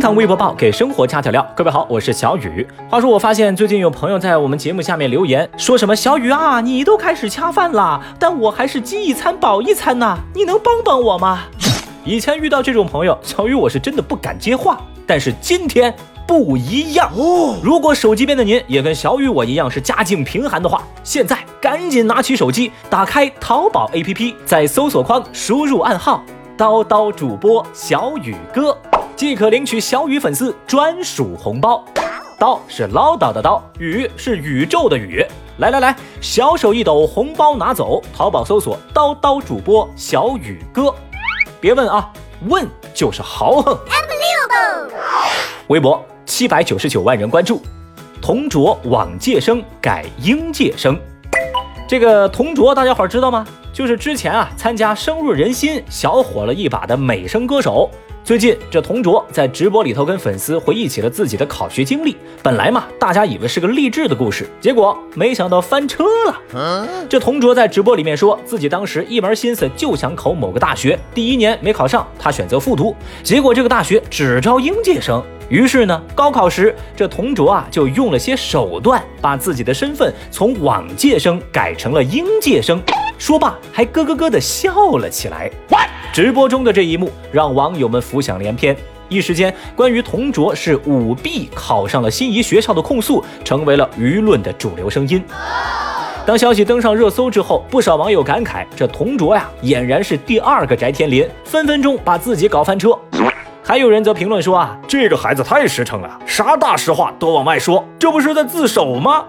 厅堂微博报给生活加点料。各位好，我是小雨。话说，我发现最近有朋友在我们节目下面留言，说什么小雨啊，你都开始恰饭了，但我还是饥一餐饱一餐呐，你能帮帮我吗？以前遇到这种朋友，小雨我是真的不敢接话，但是今天不一样哦。如果手机边的您也跟小雨我一样是家境贫寒的话，现在赶紧拿起手机，打开淘宝 APP，在搜索框输入暗号“叨叨主播小雨哥”。即可领取小雨粉丝专属红包。叨是唠叨的叨，宇是宇宙的宇。来来来，小手一抖，红包拿走。淘宝搜索“叨叨主播小雨哥”，别问啊，问就是豪横。微博七百九十九万人关注，同卓往届生改应届生。这个同卓大家伙知道吗？就是之前啊参加声入人心、小火了一把的美声歌手。最近，这同卓在直播里头跟粉丝回忆起了自己的考学经历。本来嘛，大家以为是个励志的故事，结果没想到翻车了。这同卓在直播里面说自己当时一门心思就想考某个大学，第一年没考上，他选择复读，结果这个大学只招应届生。于是呢，高考时这同卓啊就用了些手段，把自己的身份从往届生改成了应届生。说罢，还咯咯咯的笑了起来。直播中的这一幕让网友们浮想联翩，一时间，关于童卓是舞弊考上了心仪学校的控诉，成为了舆论的主流声音。当消息登上热搜之后，不少网友感慨：这童卓呀，俨然是第二个翟天临，分分钟把自己搞翻车。还有人则评论说：“啊，这个孩子太实诚了，啥大实话都往外说，这不是在自首吗？”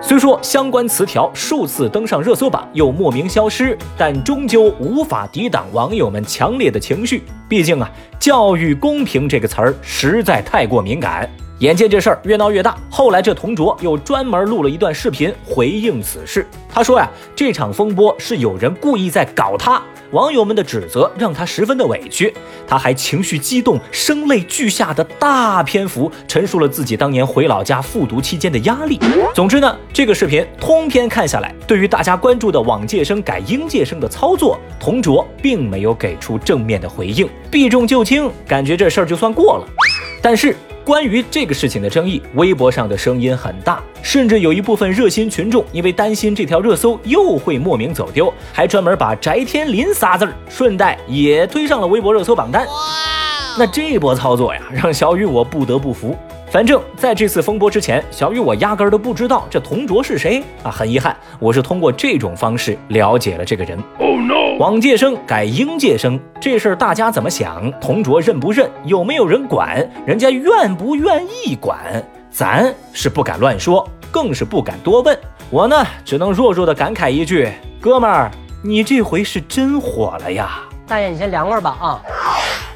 虽说相关词条数次登上热搜榜，又莫名消失，但终究无法抵挡网友们强烈的情绪。毕竟啊，教育公平这个词儿实在太过敏感。眼见这事儿越闹越大，后来这同卓又专门录了一段视频回应此事。他说呀，这场风波是有人故意在搞他。网友们的指责让他十分的委屈，他还情绪激动、声泪俱下的大篇幅陈述了自己当年回老家复读期间的压力。总之呢，这个视频通篇看下来，对于大家关注的往届生改应届生的操作，同卓并没有给出正面的回应，避重就轻，感觉这事儿就算过了。但是。关于这个事情的争议，微博上的声音很大，甚至有一部分热心群众因为担心这条热搜又会莫名走丢，还专门把翟天临仨字儿顺带也推上了微博热搜榜单。那这波操作呀，让小雨我不得不服。反正在这次风波之前，小雨我压根儿都不知道这同卓是谁啊！很遗憾，我是通过这种方式了解了这个人。Oh no！往届生改应届生这事儿大家怎么想？同卓认不认？有没有人管？人家愿不愿意管？咱是不敢乱说，更是不敢多问。我呢，只能弱弱的感慨一句：哥们儿，你这回是真火了呀！大爷，你先凉快吧啊！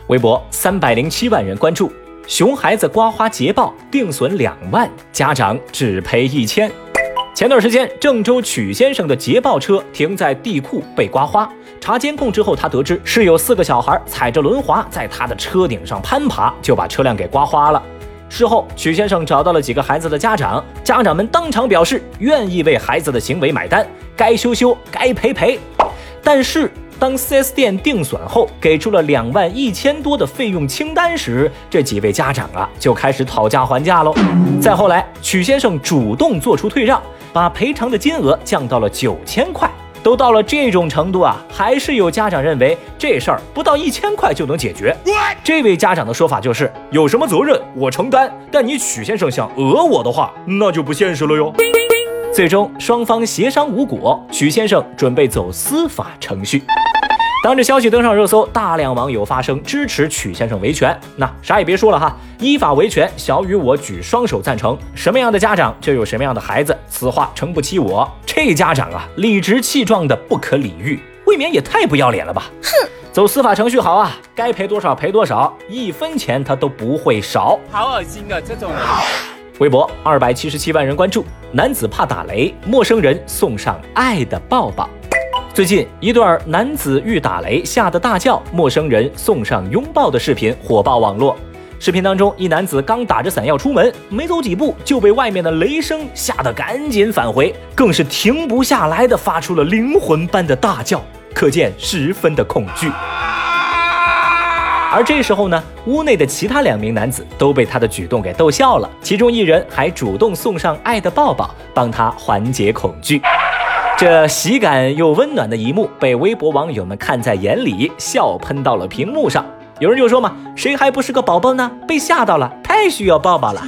微博三百零七万人关注。熊孩子刮花捷豹，定损两万，家长只赔一千。前段时间，郑州曲先生的捷豹车停在地库被刮花，查监控之后，他得知是有四个小孩踩着轮滑在他的车顶上攀爬，就把车辆给刮花了。事后，曲先生找到了几个孩子的家长，家长们当场表示愿意为孩子的行为买单，该修修，该赔赔。但是。当 4S 店定损后，给出了两万一千多的费用清单时，这几位家长啊就开始讨价还价喽。再后来，曲先生主动做出退让，把赔偿的金额降到了九千块。都到了这种程度啊，还是有家长认为这事儿不到一千块就能解决。这位家长的说法就是：有什么责任我承担，但你曲先生想讹我的话，那就不现实了哟。最终双方协商无果，曲先生准备走司法程序。当这消息登上热搜，大量网友发声支持曲先生维权。那啥也别说了哈，依法维权，小雨我举双手赞成。什么样的家长就有什么样的孩子，此话诚不欺我。这家长啊，理直气壮的不可理喻，未免也太不要脸了吧！哼，走司法程序好啊，该赔多少赔多少，一分钱他都不会少。好恶心啊，这种人。微博二百七十七万人关注，男子怕打雷，陌生人送上爱的抱抱。最近一段男子遇打雷吓得大叫，陌生人送上拥抱的视频火爆网络。视频当中，一男子刚打着伞要出门，没走几步就被外面的雷声吓得赶紧返回，更是停不下来的发出了灵魂般的大叫，可见十分的恐惧。而这时候呢，屋内的其他两名男子都被他的举动给逗笑了，其中一人还主动送上爱的抱抱，帮他缓解恐惧。这喜感又温暖的一幕被微博网友们看在眼里，笑喷到了屏幕上。有人就说嘛，谁还不是个宝宝呢？被吓到了，太需要抱抱了。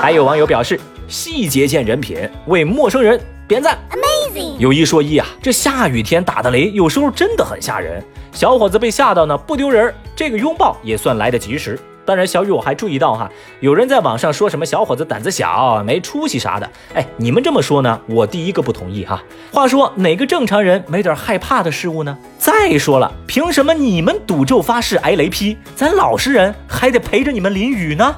还有网友表示，细节见人品，为陌生人点赞。Amazing。有一说一啊，这下雨天打的雷，有时候真的很吓人。小伙子被吓到呢，不丢人，这个拥抱也算来得及时。当然，小雨我还注意到哈，有人在网上说什么小伙子胆子小、没出息啥的。哎，你们这么说呢，我第一个不同意哈。话说哪个正常人没点害怕的事物呢？再说了，凭什么你们赌咒发誓挨雷劈，咱老实人还得陪着你们淋雨呢？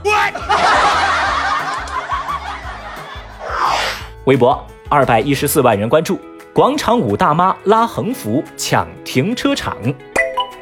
微博二百一十四万人关注，广场舞大妈拉横幅抢停车场。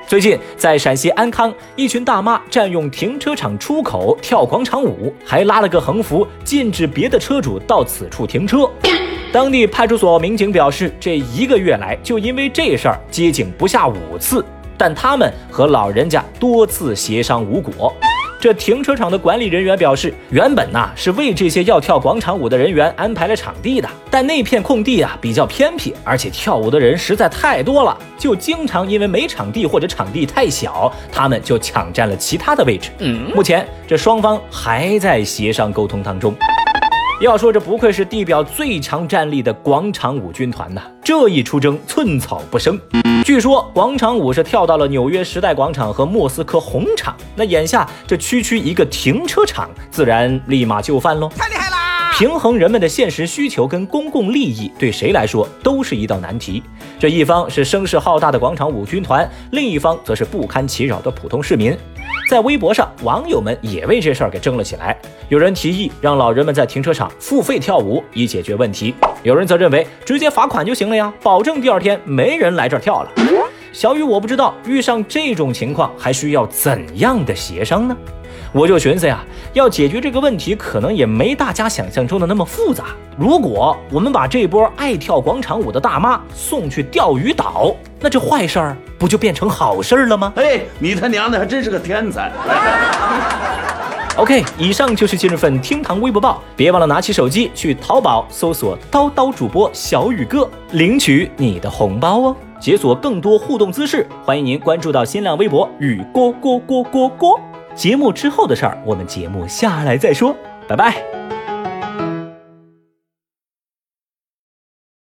最近，在陕西安康，一群大妈占用停车场出口跳广场舞，还拉了个横幅，禁止别的车主到此处停车。当地派出所民警表示，这一个月来就因为这事儿接警不下五次，但他们和老人家多次协商无果。这停车场的管理人员表示，原本呐是为这些要跳广场舞的人员安排了场地的，但那片空地啊比较偏僻，而且跳舞的人实在太多了，就经常因为没场地或者场地太小，他们就抢占了其他的位置。目前这双方还在协商沟通当中。要说这不愧是地表最强战力的广场舞军团呐，这一出征寸草不生。据说广场舞是跳到了纽约时代广场和莫斯科红场，那眼下这区区一个停车场，自然立马就范喽。太厉害！平衡人们的现实需求跟公共利益，对谁来说都是一道难题。这一方是声势浩大的广场舞军团，另一方则是不堪其扰的普通市民。在微博上，网友们也为这事儿给争了起来。有人提议让老人们在停车场付费跳舞以解决问题，有人则认为直接罚款就行了呀，保证第二天没人来这儿跳了。小雨，我不知道遇上这种情况还需要怎样的协商呢？我就寻思呀，要解决这个问题，可能也没大家想象中的那么复杂。如果我们把这波爱跳广场舞的大妈送去钓鱼岛，那这坏事儿不就变成好事儿了吗？哎，你他娘的还真是个天才！OK，以上就是今日份厅堂微博报，别忘了拿起手机去淘宝搜索“叨叨主播小雨哥”，领取你的红包哦！解锁更多互动姿势，欢迎您关注到新浪微博“雨锅锅锅锅锅”。节目之后的事儿，我们节目下来再说，拜拜。